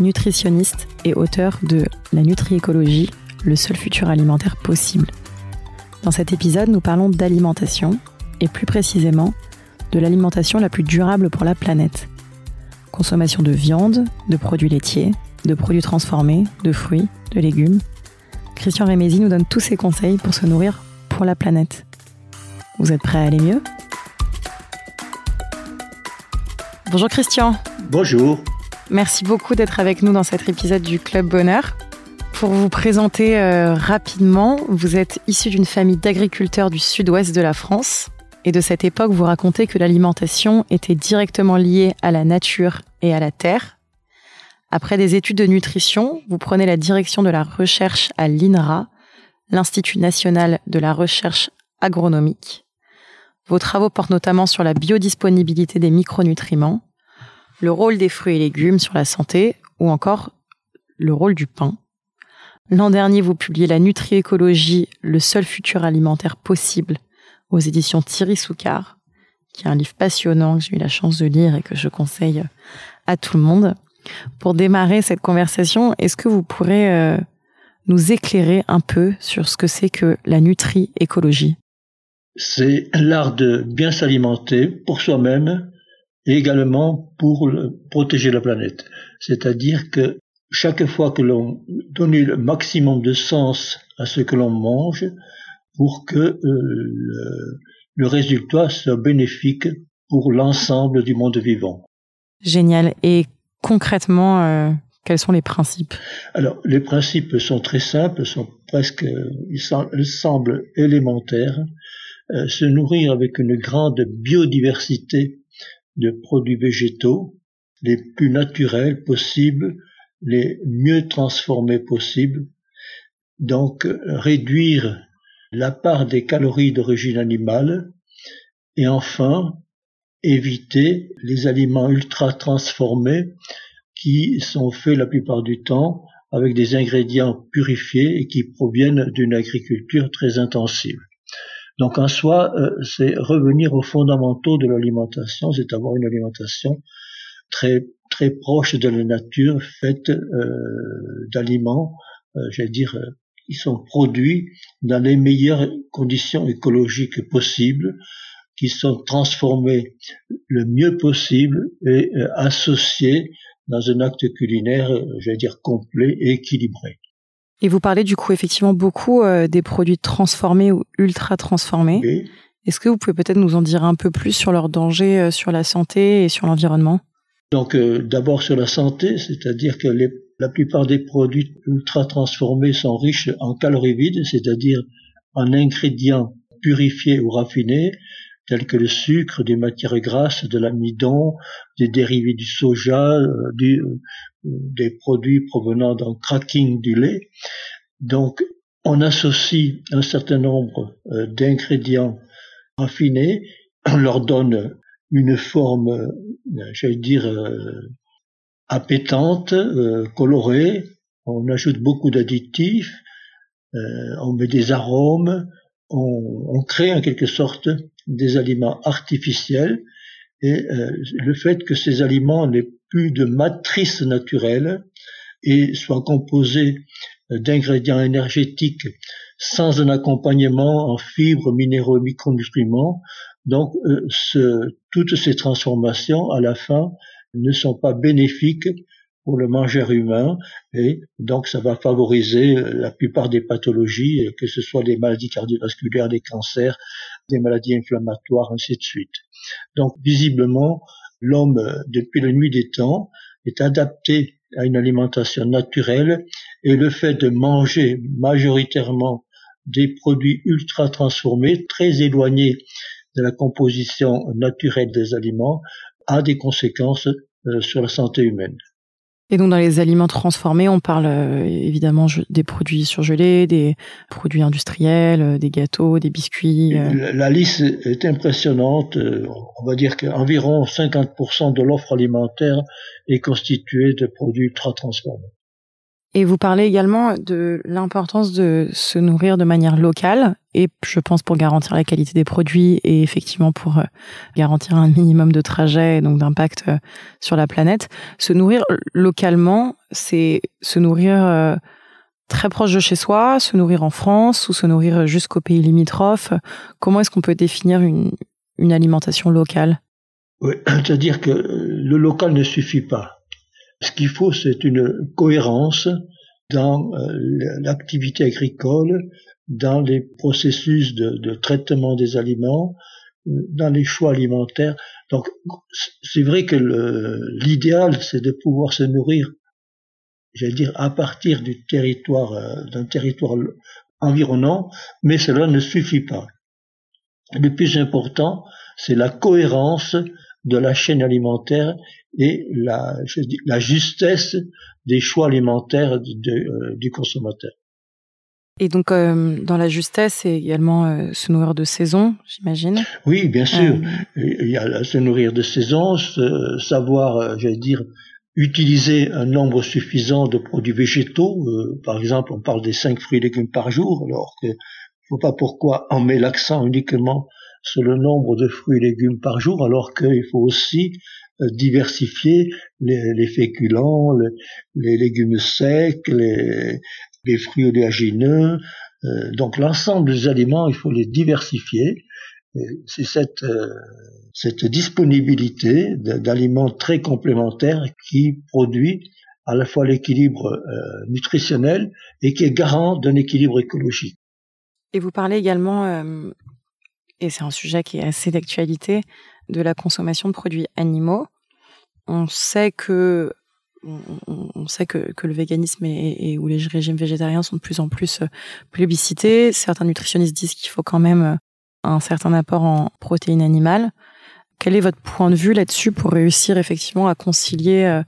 nutritionniste et auteur de La Nutri-écologie, le seul futur alimentaire possible. Dans cet épisode, nous parlons d'alimentation et plus précisément de l'alimentation la plus durable pour la planète. Consommation de viande, de produits laitiers, de produits transformés, de fruits, de légumes. Christian Rémézy nous donne tous ses conseils pour se nourrir pour la planète. Vous êtes prêts à aller mieux? Bonjour Christian. Bonjour. Merci beaucoup d'être avec nous dans cet épisode du Club Bonheur. Pour vous présenter euh, rapidement, vous êtes issu d'une famille d'agriculteurs du sud-ouest de la France. Et de cette époque, vous racontez que l'alimentation était directement liée à la nature et à la terre. Après des études de nutrition, vous prenez la direction de la recherche à l'INRA, l'Institut national de la recherche agronomique. Vos travaux portent notamment sur la biodisponibilité des micronutriments, le rôle des fruits et légumes sur la santé ou encore le rôle du pain. L'an dernier, vous publiez La Nutri-écologie, le seul futur alimentaire possible aux éditions Thierry Soucard, qui est un livre passionnant que j'ai eu la chance de lire et que je conseille à tout le monde. Pour démarrer cette conversation, est-ce que vous pourrez euh, nous éclairer un peu sur ce que c'est que la nutri-écologie? C'est l'art de bien s'alimenter pour soi-même et également pour protéger la planète. C'est-à-dire que chaque fois que l'on donne le maximum de sens à ce que l'on mange pour que euh, le, résultat soit bénéfique pour l'ensemble du monde vivant. Génial. Et concrètement, euh, quels sont les principes? Alors, les principes sont très simples, sont presque, ils semblent élémentaires. Euh, se nourrir avec une grande biodiversité de produits végétaux, les plus naturels possibles, les mieux transformés possibles. Donc réduire la part des calories d'origine animale et enfin éviter les aliments ultra transformés qui sont faits la plupart du temps avec des ingrédients purifiés et qui proviennent d'une agriculture très intensive. Donc en soi, euh, c'est revenir aux fondamentaux de l'alimentation, c'est avoir une alimentation très très proche de la nature, faite euh, d'aliments, euh, j'allais dire, qui sont produits dans les meilleures conditions écologiques possibles, qui sont transformés le mieux possible et associés dans un acte culinaire, j'allais dire, complet et équilibré. Et vous parlez du coup effectivement beaucoup euh, des produits transformés ou ultra transformés. Est-ce que vous pouvez peut-être nous en dire un peu plus sur leurs dangers euh, sur la santé et sur l'environnement? Donc euh, d'abord sur la santé, c'est-à-dire que la plupart des produits ultra transformés sont riches en calories vides, c'est-à-dire en ingrédients purifiés ou raffinés, tels que le sucre, des matières grasses, de l'amidon, des dérivés du soja, du, des produits provenant d'un cracking du lait. Donc, on associe un certain nombre euh, d'ingrédients raffinés, on leur donne une forme, euh, j'allais dire, euh, appétante, colorée, on ajoute beaucoup d'additifs, on met des arômes, on, on, crée en quelque sorte des aliments artificiels. Et le fait que ces aliments n'aient plus de matrice naturelle et soit composé d'ingrédients énergétiques sans un accompagnement en fibres, minéraux et micronutriments. Donc, euh, toutes ces transformations, à la fin, ne sont pas bénéfiques pour le mangeur humain et donc ça va favoriser euh, la plupart des pathologies, que ce soit des maladies cardiovasculaires, des cancers, des maladies inflammatoires, ainsi de suite. Donc, visiblement, l'homme, euh, depuis la nuit des temps, est adapté à une alimentation naturelle et le fait de manger majoritairement des produits ultra transformés, très éloignés de la composition naturelle des aliments, a des conséquences euh, sur la santé humaine. Et donc dans les aliments transformés, on parle euh, évidemment des produits surgelés, des produits industriels, euh, des gâteaux, des biscuits. Euh. La, liste est impressionnante. On va dire qu'environ 50% de l'offre alimentaire est constituée de produits ultra transformés. Et vous parlez également de l'importance de se nourrir de manière locale, et je pense pour garantir la qualité des produits et effectivement pour euh, garantir un minimum de trajet et donc d'impact euh, sur la planète. Se nourrir localement, c'est se nourrir euh, très proche de chez soi, se nourrir en France ou se nourrir jusqu'au pays limitrophes. Comment est-ce qu'on peut définir une, une alimentation locale? Oui, c'est-à-dire que le local ne suffit pas ce qu'il faut, c'est une cohérence dans euh, l'activité agricole, dans les processus de, traitement des aliments, euh, dans les choix alimentaires. Donc, c'est vrai que l'idéal, c'est de pouvoir se nourrir, j'allais dire, à partir du territoire, euh, d'un territoire environnant, mais cela ne suffit pas. Le plus important, c'est la cohérence de la chaîne alimentaire et la, la justesse des choix alimentaires euh, du consommateur. Et donc, euh, dans la justesse, c'est également euh, se nourrir de saison, j'imagine. Oui, bien sûr. Il y a se nourrir de saison, savoir, j'allais dire, utiliser un nombre suffisant de produits végétaux. par exemple, on parle des cinq fruits et légumes par jour, alors que je ne vois pas pourquoi on met l'accent uniquement sur le nombre de fruits et légumes par jour, alors qu'il faut aussi diversifier les, féculents, les, légumes secs, les, fruits oléagineux. Euh, donc l'ensemble des aliments, il faut les diversifier. C'est cette, euh, cette disponibilité d'aliments très complémentaires qui produit à la fois l'équilibre nutritionnel et qui est garant d'un équilibre écologique. Et vous parlez également et c'est un sujet qui est assez d'actualité, de la consommation de produits animaux. On sait que on, sait que, que, le véganisme et, ou les régimes végétariens sont de plus en plus euh, plébiscités. Certains nutritionnistes disent qu'il faut quand même euh, un certain apport en protéines animales. Quel est votre point de vue là-dessus pour réussir effectivement à concilier euh,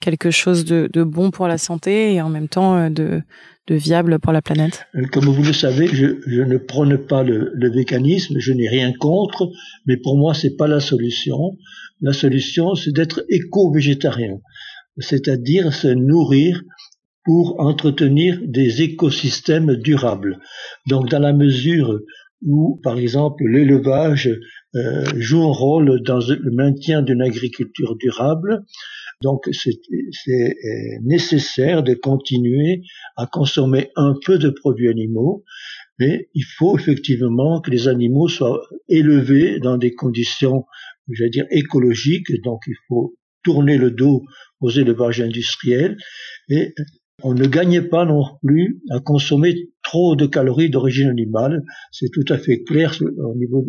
quelque chose de, de, bon pour la santé et en même temps de, de viable pour la planète? Euh, Comme vous le savez, je, ne prône pas le, le véganisme, je n'ai rien contre, mais pour moi, c'est pas la solution. La solution, c'est d'être éco-végétarien, c'est-à-dire se nourrir pour entretenir des écosystèmes durables. Donc, dans la mesure où, par exemple, l'élevage euh, joue un rôle dans le maintien d'une agriculture durable, donc c'est euh, nécessaire de continuer à consommer un peu de produits animaux, mais il faut effectivement que les animaux soient élevés dans des conditions, je dire, écologiques. Donc il faut tourner le dos aux élevages industriels et on ne gagne pas non plus à consommer trop de calories d'origine animale. C'est tout à fait clair au niveau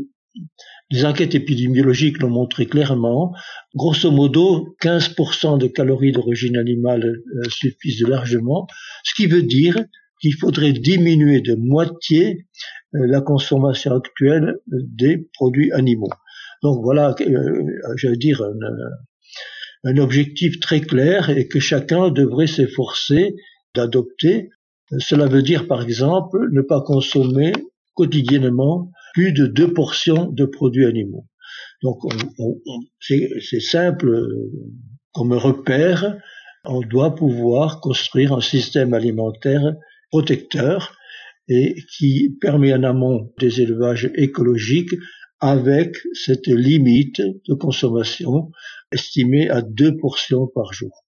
les enquêtes épidémiologiques l'ont montré clairement. Grosso modo, 15% de calories d'origine animale euh, suffisent largement, ce qui veut dire qu'il faudrait diminuer de moitié euh, la consommation actuelle des produits animaux. Donc voilà, euh, je veux dire, un objectif très clair et que chacun devrait s'efforcer d'adopter. Cela veut dire, par exemple, ne pas consommer quotidiennement plus de deux portions de produits animaux. Donc c'est simple euh, comme repère, on doit pouvoir construire un système alimentaire protecteur et qui permet en amont des élevages écologiques avec cette limite de consommation estimée à deux portions par jour.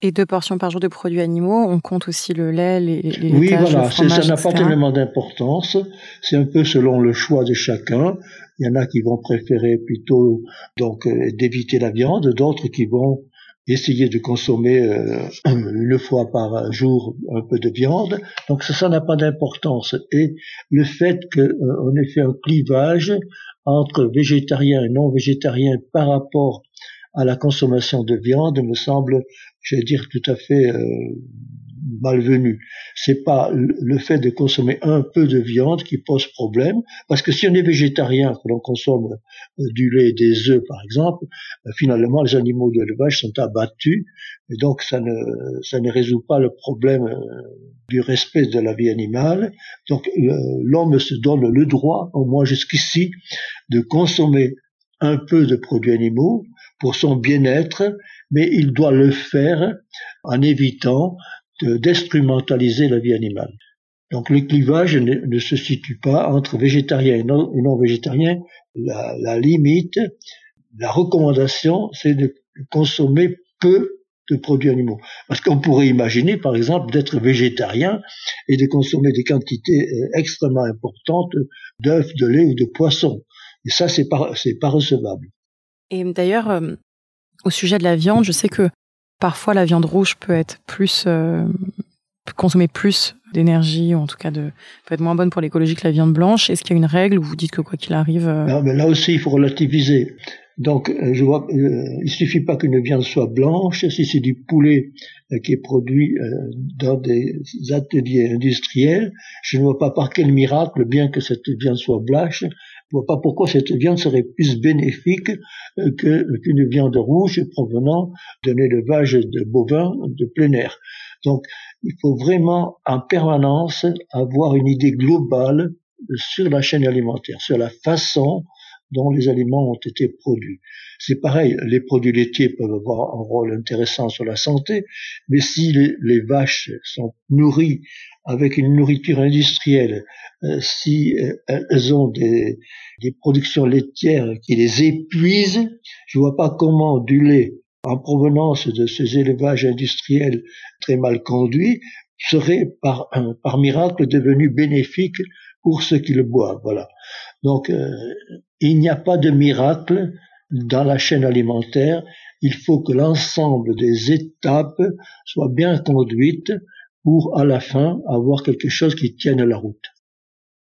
Et deux portions par jour de produits animaux, on compte aussi le lait, les, les Oui, voilà, ça n'a pas tellement d'importance. C'est un peu selon le choix de chacun. Il y en a qui vont préférer plutôt donc euh, d'éviter la viande, d'autres qui vont essayer de consommer euh, une fois par jour un peu de viande. Donc ça, n'a pas d'importance. Et le fait qu'on euh, ait fait un clivage entre végétarien et non végétarien par rapport à la consommation de viande me semble, je vais dire, tout à fait euh, malvenu. C'est pas le fait de consommer un peu de viande qui pose problème, parce que si on est végétarien, que l'on consomme euh, du lait, des œufs par exemple, euh, finalement les animaux de l'élevage sont abattus, et donc ça ne ça ne résout pas le problème euh, du respect de la vie animale. Donc l'homme se donne le droit, au moins jusqu'ici, de consommer un peu de produits animaux pour son bien-être, mais il doit le faire en évitant d'instrumentaliser la vie animale. Donc le clivage ne, se situe pas entre végétarien et non, végétarien. La, limite, la recommandation, c'est de consommer peu de produits animaux. Parce qu'on pourrait imaginer, par exemple, d'être végétarien et de consommer des quantités euh, extrêmement importantes d'œufs, de lait ou de poissons. Et ça, c'est pas, pas recevable. Et d'ailleurs, euh, au sujet de la viande, je sais que parfois la viande rouge peut être plus euh, consommer plus d'énergie ou en tout cas de peut être moins bonne pour l'écologie que la viande blanche. Est-ce qu'il y a une règle où vous dites que quoi qu'il arrive euh, non, mais là aussi il faut relativiser. Donc euh, je vois, il suffit pas qu'une viande soit blanche. Si c'est du poulet qui est produit dans des ateliers industriels, je ne vois pas par quel miracle, bien que cette viande soit blanche, je vois pas pourquoi cette viande serait plus bénéfique euh, qu'une viande rouge provenant d'un élevage de bovins de plein air. Donc, il faut vraiment en permanence avoir une idée globale sur la chaîne alimentaire, sur la façon dont les aliments ont été produits. C'est pareil, les produits laitiers peuvent avoir un rôle intéressant sur la santé, mais si les, vaches sont nourries avec une nourriture industrielle, euh, si euh, elles ont des, productions laitières qui les épuisent, je vois pas comment du lait en provenance de ces élevages industriels très mal conduits serait par, par miracle devenu bénéfique pour ceux qui le boivent. Voilà. Donc, euh, il n'y a pas de miracle dans la chaîne alimentaire. Il faut que l'ensemble des étapes soient bien conduites pour, à la fin, avoir quelque chose qui tienne la route.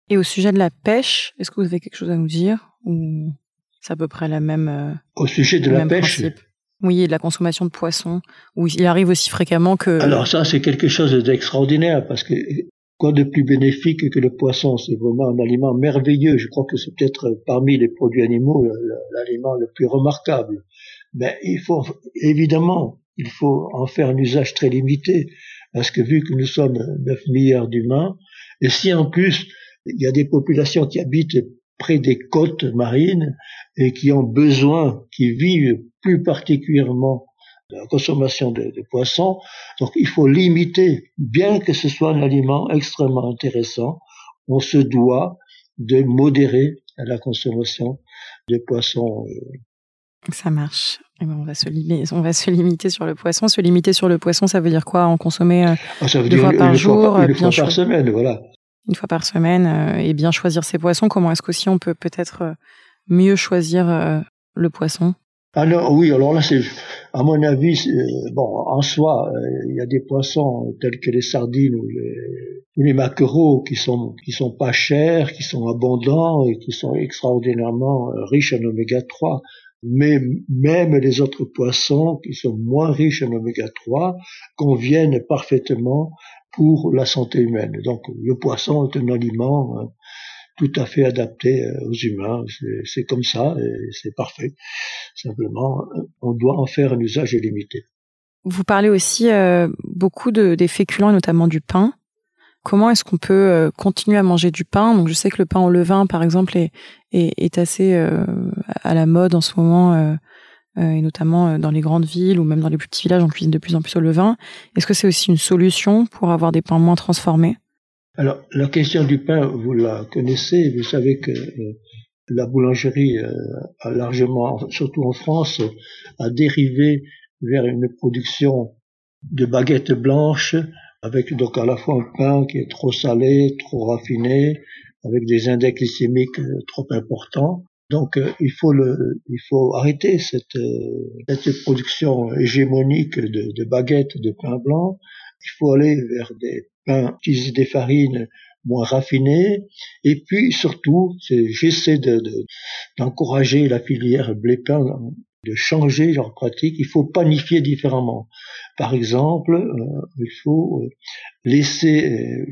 Et au sujet de la pêche, est-ce que vous avez quelque chose à nous dire ou c'est à peu près la même euh, Au sujet de la pêche Oui, et de la consommation de poissons, où il arrive aussi fréquemment que... Alors ça, c'est quelque chose d'extraordinaire, parce que Quoi de plus bénéfique que le poisson? C'est vraiment un aliment merveilleux. Je crois que c'est peut-être parmi les produits animaux l'aliment le plus remarquable. Mais il faut, évidemment, il faut en faire un usage très limité. Parce que vu que nous sommes 9 milliards d'humains, et si en plus il y a des populations qui habitent près des côtes marines et qui ont besoin, qui vivent plus particulièrement la consommation de, poissons. Donc il faut limiter, bien que ce soit un aliment extrêmement intéressant, on se doit de modérer la consommation de poissons. Euh. Ça marche. Eh ben, on, va se limiter, on va se limiter sur le poisson. Se limiter sur le poisson, ça veut dire quoi? En consommer euh, ah, ça veut deux fois par jour, une fois par semaine, voilà. Une fois par semaine euh, et bien choisir ses poissons. Comment est-ce qu'aussi on peut peut-être mieux choisir le poisson? Ah non, oui, alors là, c'est, à mon avis, euh, bon, en soi, euh, il y a des poissons tels que les sardines ou les, maquereaux qui sont qui sont pas chers, qui sont abondants et qui sont extraordinairement euh, riches en oméga 3. Mais même les autres poissons qui sont moins riches en oméga 3 conviennent parfaitement pour la santé humaine. Donc le poisson est un aliment tout à fait adapté euh, aux humains. C'est comme ça et c'est parfait. Simplement, euh, on doit en faire un usage limité. Vous parlez aussi euh, beaucoup de, des féculents, notamment du pain. Comment est-ce qu'on peut continuer à manger du pain? Donc, je sais que le pain au levain, par exemple, est, est, est assez à la mode en ce moment, et notamment dans les grandes villes ou même dans les plus petits villages, on cuisine de plus en plus au levain. Est-ce que c'est aussi une solution pour avoir des pains moins transformés? Alors, la question du pain, vous la connaissez. Vous savez que euh, la boulangerie euh, a largement, surtout en France, a dérivé vers une production de baguettes blanches, avec donc à la fois un pain qui est trop salé, trop raffiné, avec des index glycémiques euh, trop importants. Donc il faut le, il faut arrêter cette, cette production hégémonique de, de baguettes de pain blanc. Il faut aller vers des pain, utiliser des farines moins raffinées. Et puis surtout, j'essaie d'encourager la filière blé-pain de changer leur pratique. Il faut panifier différemment. Par exemple, euh, il faut laisser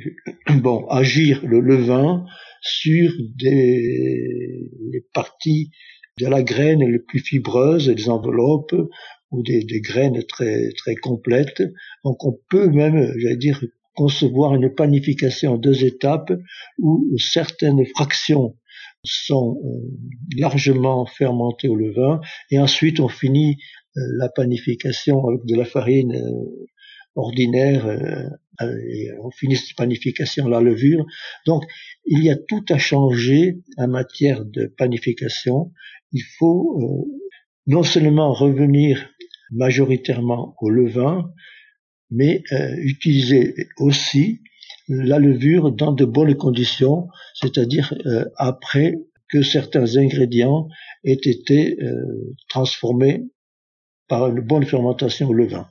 bon agir le levain sur les parties de la graine les plus fibreuses, des enveloppes ou des, des graines très très complètes. Donc on peut même, j'allais dire, concevoir une panification en deux étapes où certaines fractions sont euh, largement fermentées au levain et ensuite on finit euh, la panification avec de la farine euh, ordinaire et on finit cette panification la levure. Donc il y a tout à changer en matière de panification. Il faut non seulement revenir majoritairement au levain, mais euh, utiliser aussi la levure dans de bonnes conditions, c'est-à-dire euh, après que certains ingrédients aient été euh, transformés par une bonne fermentation au levain.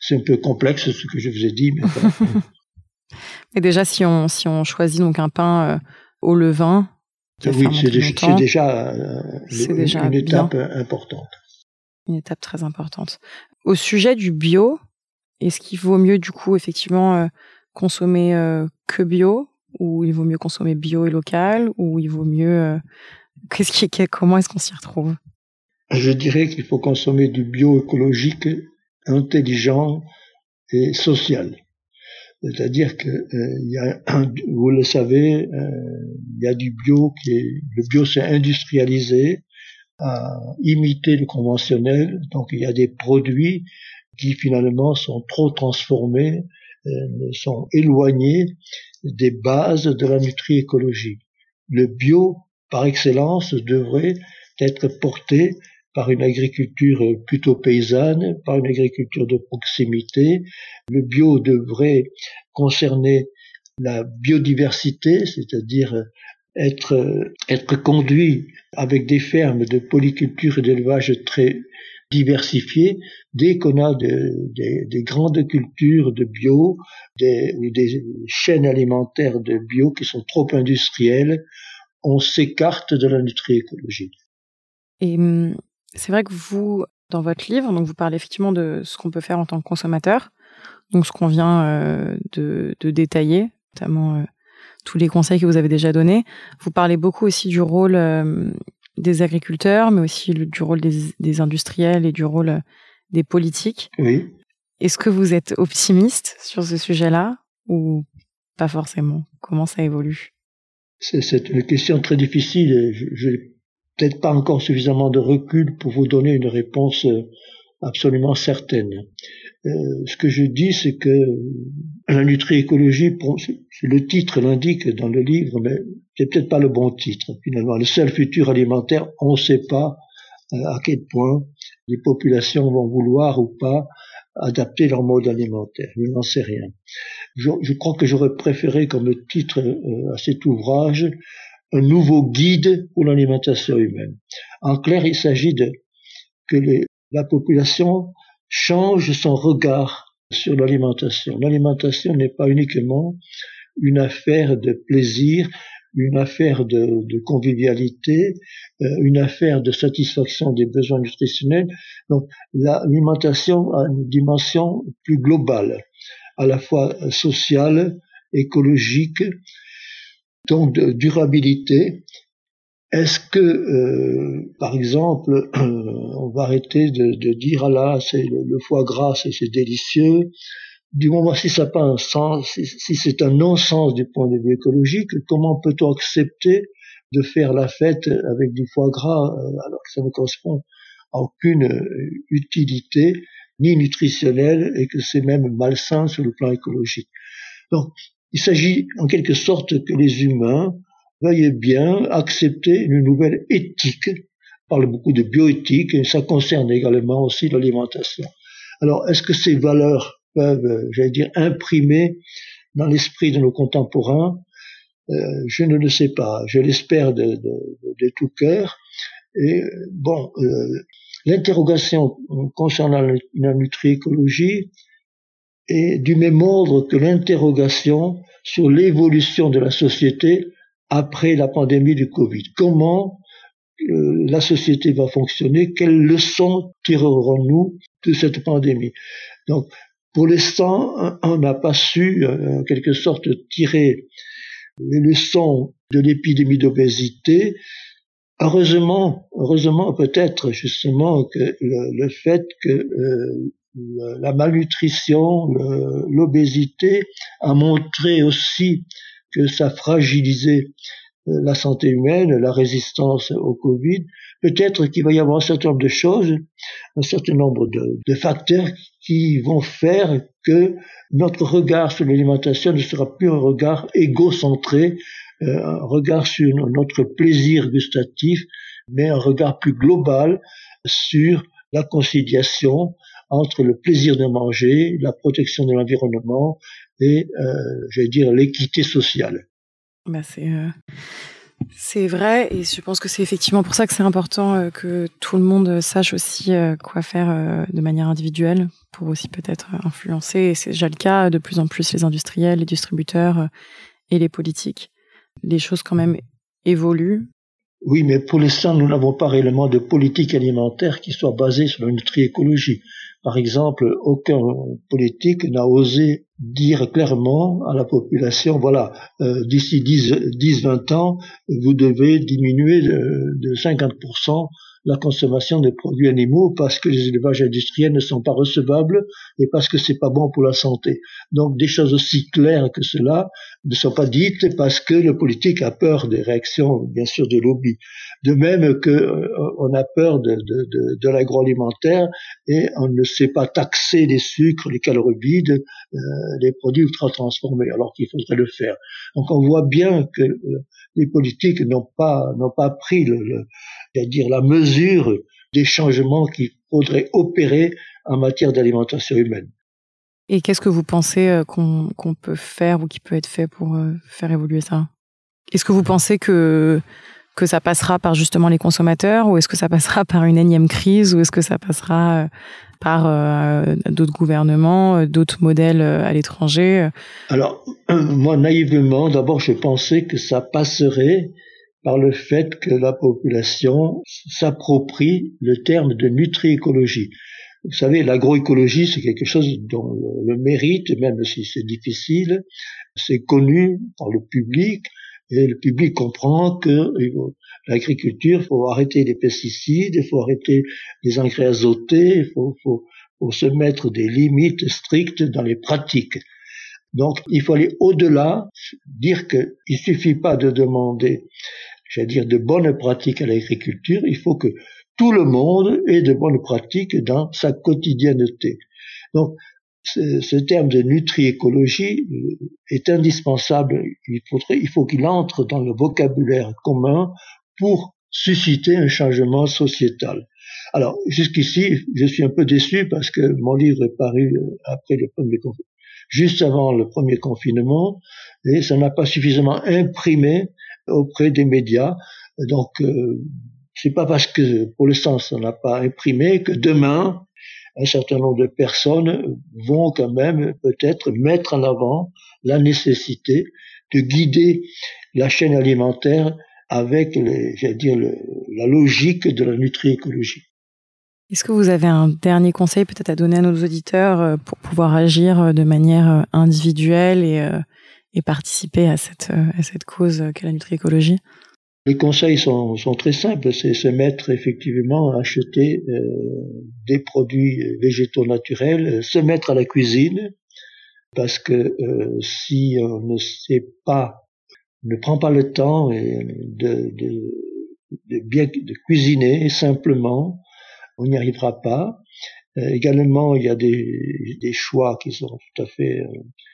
C'est un peu complexe ce que je vous ai dit, mais. mais déjà, si on si on choisit donc un pain au levain, oui, c'est déjà, déjà, une, étape importante. Une étape très importante. Au sujet du bio, est-ce qu'il vaut mieux du coup effectivement euh, consommer euh, que bio? Ou il vaut mieux consommer bio et local? Ou il vaut mieux euh, qu'est-ce qui comment est-ce qu'on s'y retrouve? Je dirais qu'il faut consommer du bio écologique intelligent et social. C'est-à-dire que il y a, vous le savez, il y a du bio qui est le bio s'est industrialisé à imiter le conventionnel. Donc il y a des produits qui finalement sont trop transformés, euh, sont éloignés des bases de la nutri-écologie. Le bio, par excellence, devrait être porté par une agriculture plutôt paysanne, par une agriculture de proximité. Le bio devrait concerner la biodiversité, c'est-à-dire être, être conduit avec des fermes de polyculture et d'élevage très diversifié dès qu'on a des grandes cultures de bio des, ou des chaînes alimentaires de bio qui sont trop industrielles, on s'écarte de la nutri-écologie. Et hum, c'est vrai que vous, dans votre livre, donc vous parlez effectivement de ce qu'on peut faire en tant que consommateur, donc ce qu'on vient euh, de, de, détailler, notamment euh, tous les conseils que vous avez déjà donnés. Vous parlez beaucoup aussi du rôle euh, des agriculteurs, mais aussi du rôle des, industriels et du rôle des politiques. Oui. Est-ce que vous êtes optimiste sur ce sujet-là ou pas forcément? Comment ça évolue? C'est une question très difficile. Je peut-être pas encore suffisamment de recul pour vous donner une réponse euh, absolument certaine. Euh, ce que je dis, c'est que la nutri-écologie, le titre l'indique dans le livre, mais c'est peut-être pas le bon titre finalement. Le seul futur alimentaire, on ne sait pas euh, à quel point les populations vont vouloir ou pas adapter leur mode alimentaire. Je n'en sais rien. Je, crois que j'aurais préféré comme titre euh, à cet ouvrage un nouveau guide pour l'alimentation humaine. En clair, il s'agit de que la population change son regard sur l'alimentation. L'alimentation n'est pas uniquement une affaire de plaisir, une affaire de, convivialité, euh, une affaire de satisfaction des besoins nutritionnels. Donc l'alimentation a une dimension plus globale, à la fois sociale, écologique, donc de durabilité, est-ce que, euh, par exemple, on va arrêter de, dire ah là, c'est le, foie gras, c'est délicieux. Du moment si ça n'a pas un sens, si, c'est un non-sens du point de vue écologique, comment peut-on accepter de faire la fête avec du foie gras euh, alors que ça ne correspond à aucune euh, utilité ni nutritionnelle et que c'est même malsain sur le plan écologique? Donc, il s'agit en quelque sorte que les humains veuillez bien accepter une nouvelle éthique. On parle beaucoup de bioéthique et ça concerne également aussi l'alimentation. Alors, est-ce que ces valeurs peuvent, j'allais dire, imprimer dans l'esprit de nos contemporains? Euh, Je ne le sais pas. Je l'espère de, de, de, tout cœur. Et bon, euh, l'interrogation concernant la nutri-écologie est du même ordre que l'interrogation sur l'évolution de la société après la pandémie du Covid. Comment euh, la société va fonctionner? Quelles leçons tirerons-nous de cette pandémie? Donc, pour l'instant, on n'a pas su, en quelque sorte, tirer les leçons de l'épidémie d'obésité. Heureusement, heureusement peut-être justement que le, fait que euh, la malnutrition, l'obésité a montré aussi que ça fragilisait euh, la santé humaine, la résistance au Covid. Peut-être qu'il va y avoir un certain nombre de choses, un certain nombre de, de facteurs qui vont faire que notre regard sur l'alimentation ne sera plus un regard égocentré, euh, un regard sur notre plaisir gustatif, mais un regard plus global sur la conciliation entre le plaisir de manger, la protection de l'environnement et, euh, je vais dire, l'équité sociale. Bah c'est euh, c'est vrai et je pense que c'est effectivement pour ça que c'est important euh, que tout le monde sache aussi euh, quoi faire de manière individuelle pour aussi peut-être influencer et c'est déjà le cas de plus en plus les industriels, les distributeurs et les politiques. Les choses quand même évoluent. Oui, mais pour l'instant, nous n'avons pas réellement de politique alimentaire qui soit basée sur la nutri-écologie. Par exemple, aucun politique n'a osé dire clairement à la population, voilà, euh, d'ici 10-20 ans, vous devez diminuer de, de 50% la consommation de produits animaux parce que les élevages industriels ne sont pas recevables et parce que c'est pas bon pour la santé. Donc des choses aussi claires que cela ne sont pas dites parce que le politique a peur des réactions, bien sûr, des lobbies. De même que euh, on a peur de, de, de, de l'agroalimentaire et on ne sait pas taxer les sucres, les calories vides, euh, les produits ultra transformés, alors qu'il faudrait le faire. Donc on voit bien que euh, les politiques n'ont pas n'ont pas pris le, c'est-à-dire la mesure des changements qu'il faudrait opérer en matière d'alimentation humaine. Et qu'est-ce que vous pensez euh, qu'on peut faire ou qui peut être fait pour euh, faire évoluer ça? Est-ce que vous pensez que que ça passera par justement les consommateurs ou est-ce que ça passera par une énième crise ou est-ce que ça passera euh, par d'autres gouvernements, d'autres modèles à l'étranger Alors, moi, naïvement, d'abord, je pensais que ça passerait par le fait que la population s'approprie le terme de nutri-écologie. Vous savez, l'agroécologie, c'est quelque chose dont le mérite, même si c'est difficile, c'est connu par le public, et le public comprend que l'agriculture, il faut arrêter les pesticides, il faut arrêter les engrais azotés, il faut, faut, faut se mettre des limites strictes dans les pratiques. Donc, il faut aller au-delà, dire qu'il ne suffit pas de demander, j'allais dire, de bonnes pratiques à l'agriculture, il faut que tout le monde ait de bonnes pratiques dans sa quotidienneté. Donc, ce, terme de nutri-écologie euh, est indispensable. Il, faudrait, il faut qu'il entre dans le vocabulaire commun pour susciter un changement sociétal. Alors, jusqu'ici, je suis un peu déçu parce que mon livre est paru euh, après le premier juste avant le premier confinement, et ça n'a pas suffisamment imprimé auprès des médias. Donc, euh, c'est pas parce que pour l'instant ça n'a pas imprimé que demain un certain nombre de personnes vont quand même peut-être mettre en avant la nécessité de guider la chaîne alimentaire avec dire, la logique de la nutri-écologie. Est-ce que vous avez un dernier conseil peut-être à donner à nos auditeurs euh, pour pouvoir agir euh, de manière euh, individuelle et, et participer à cette, à cette cause qu'est la nutriécologie? Les conseils sont, très simples, c'est se mettre effectivement à acheter des produits végétaux naturels, se mettre à la cuisine, parce que si on ne sait pas, ne prend pas le temps de, cuisiner simplement, on n'y arrivera pas. Euh, également, il y a des, des, choix qui sont tout à fait euh,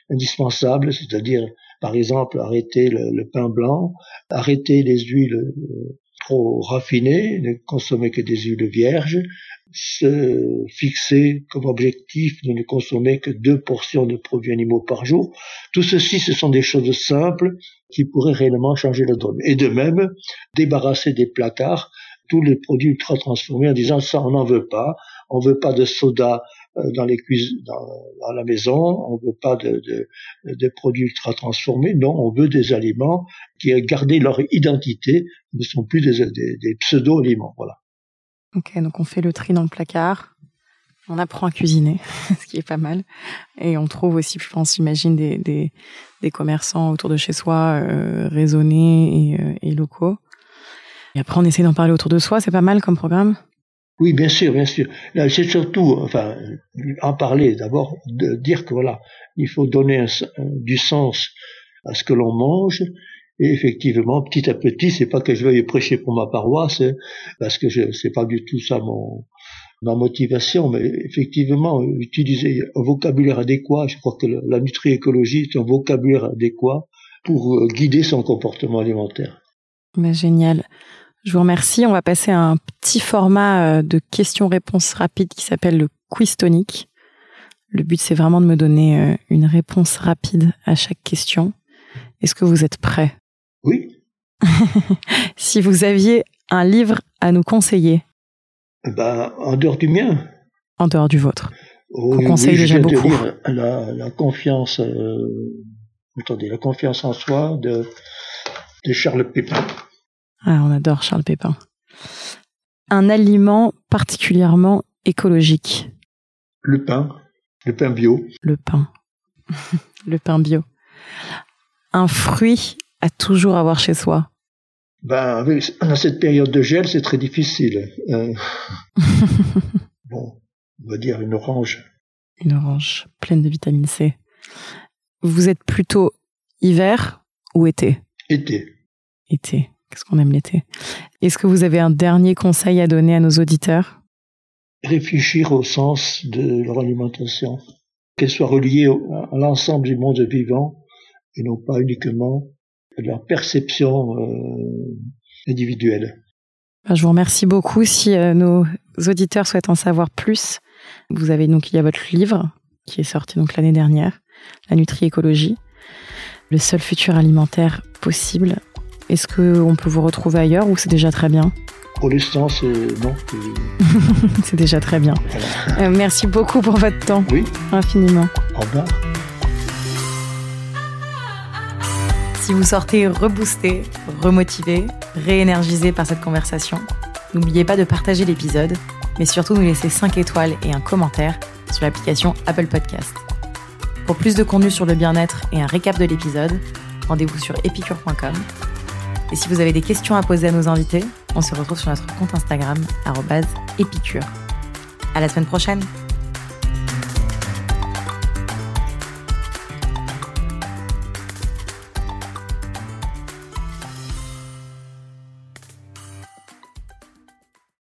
indispensables, c'est-à-dire, par exemple, arrêter le, pain blanc, arrêter les huiles euh, trop raffinées, ne consommer que des huiles vierges, se fixer comme objectif de ne consommer que deux portions de produits animaux par jour. Tout ceci, ce sont des choses simples qui pourraient réellement changer la donne. Et de même, débarrasser des placards tous les produits ultra transformés en disant ça on n'en veut pas, on veut pas de soda dans les cuisines, dans, la maison, on veut pas de, produits ultra transformés, non, on veut des aliments qui aient gardé leur identité, ne sont plus des, pseudo-aliments, voilà. Ok, donc on fait le tri dans le placard On apprend à cuisiner, ce qui est pas mal. Et on trouve aussi, je pense, j'imagine, des, commerçants autour de chez soi, euh, raisonnés euh, et, locaux. Et après, on essaie d'en parler autour de soi. C'est pas mal comme programme Oui, bien sûr, bien sûr. C'est surtout, enfin, en parler d'abord, de dire que voilà, il faut donner du sens à ce que l'on mange. Et effectivement, petit à petit, c'est pas que je veuille prêcher pour ma paroisse, hein, parce que je, c'est pas du tout ça mon, ma motivation, mais effectivement, utiliser un vocabulaire adéquat, je crois que la nutri-écologie est un vocabulaire adéquat pour euh, guider son comportement alimentaire. Mais génial. Je vous remercie. On va passer à un petit format euh, de questions-réponses rapides qui s'appelle le quiz tonique. Le but, c'est vraiment de me donner euh, une réponse rapide à chaque question. Est-ce que vous êtes prêt Oui. si vous aviez un livre à nous conseiller, ben, en dehors du mien. En dehors du vôtre. Oh, oui, conseille déjà beaucoup. lire la, la confiance, euh, attendez, la confiance en soi de, de Charles Pépin. Ah, on adore Charles Pépin. Un aliment particulièrement écologique. Le pain. Le pain bio. Le pain. le pain bio. Un fruit à toujours avoir chez soi. Ben, dans cette période de gel, c'est très difficile. Euh, bon, on va dire une orange. Une orange pleine de vitamine C. Vous êtes plutôt hiver ou été? Été. Été. Qu'est-ce qu'on aime l'été? Est-ce que vous avez un dernier conseil à donner à nos auditeurs? Réfléchir au sens de leur alimentation, qu'elle soit reliée à l'ensemble du monde vivant et non pas uniquement leur perception euh, individuelle. Ben, je vous remercie beaucoup. Si euh, nos auditeurs souhaitent en savoir plus, vous avez donc il y a votre livre qui est sorti donc l'année dernière, La Nutri-écologie, le seul futur alimentaire possible. Est-ce qu'on peut vous retrouver ailleurs ou c'est déjà très bien Pour l'instant, c'est non. c'est déjà très bien. Euh, merci beaucoup pour votre temps. Oui. Infiniment. Au revoir. Si vous sortez reboosté, remotivé, réénergisé par cette conversation, n'oubliez pas de partager l'épisode, mais surtout nous laisser 5 étoiles et un commentaire sur l'application Apple Podcast. Pour plus de contenu sur le bien-être et un récap de l'épisode, rendez-vous sur epicure.com. Et si vous avez des questions à poser à nos invités, on se retrouve sur notre compte Instagram, épicure. À la semaine prochaine!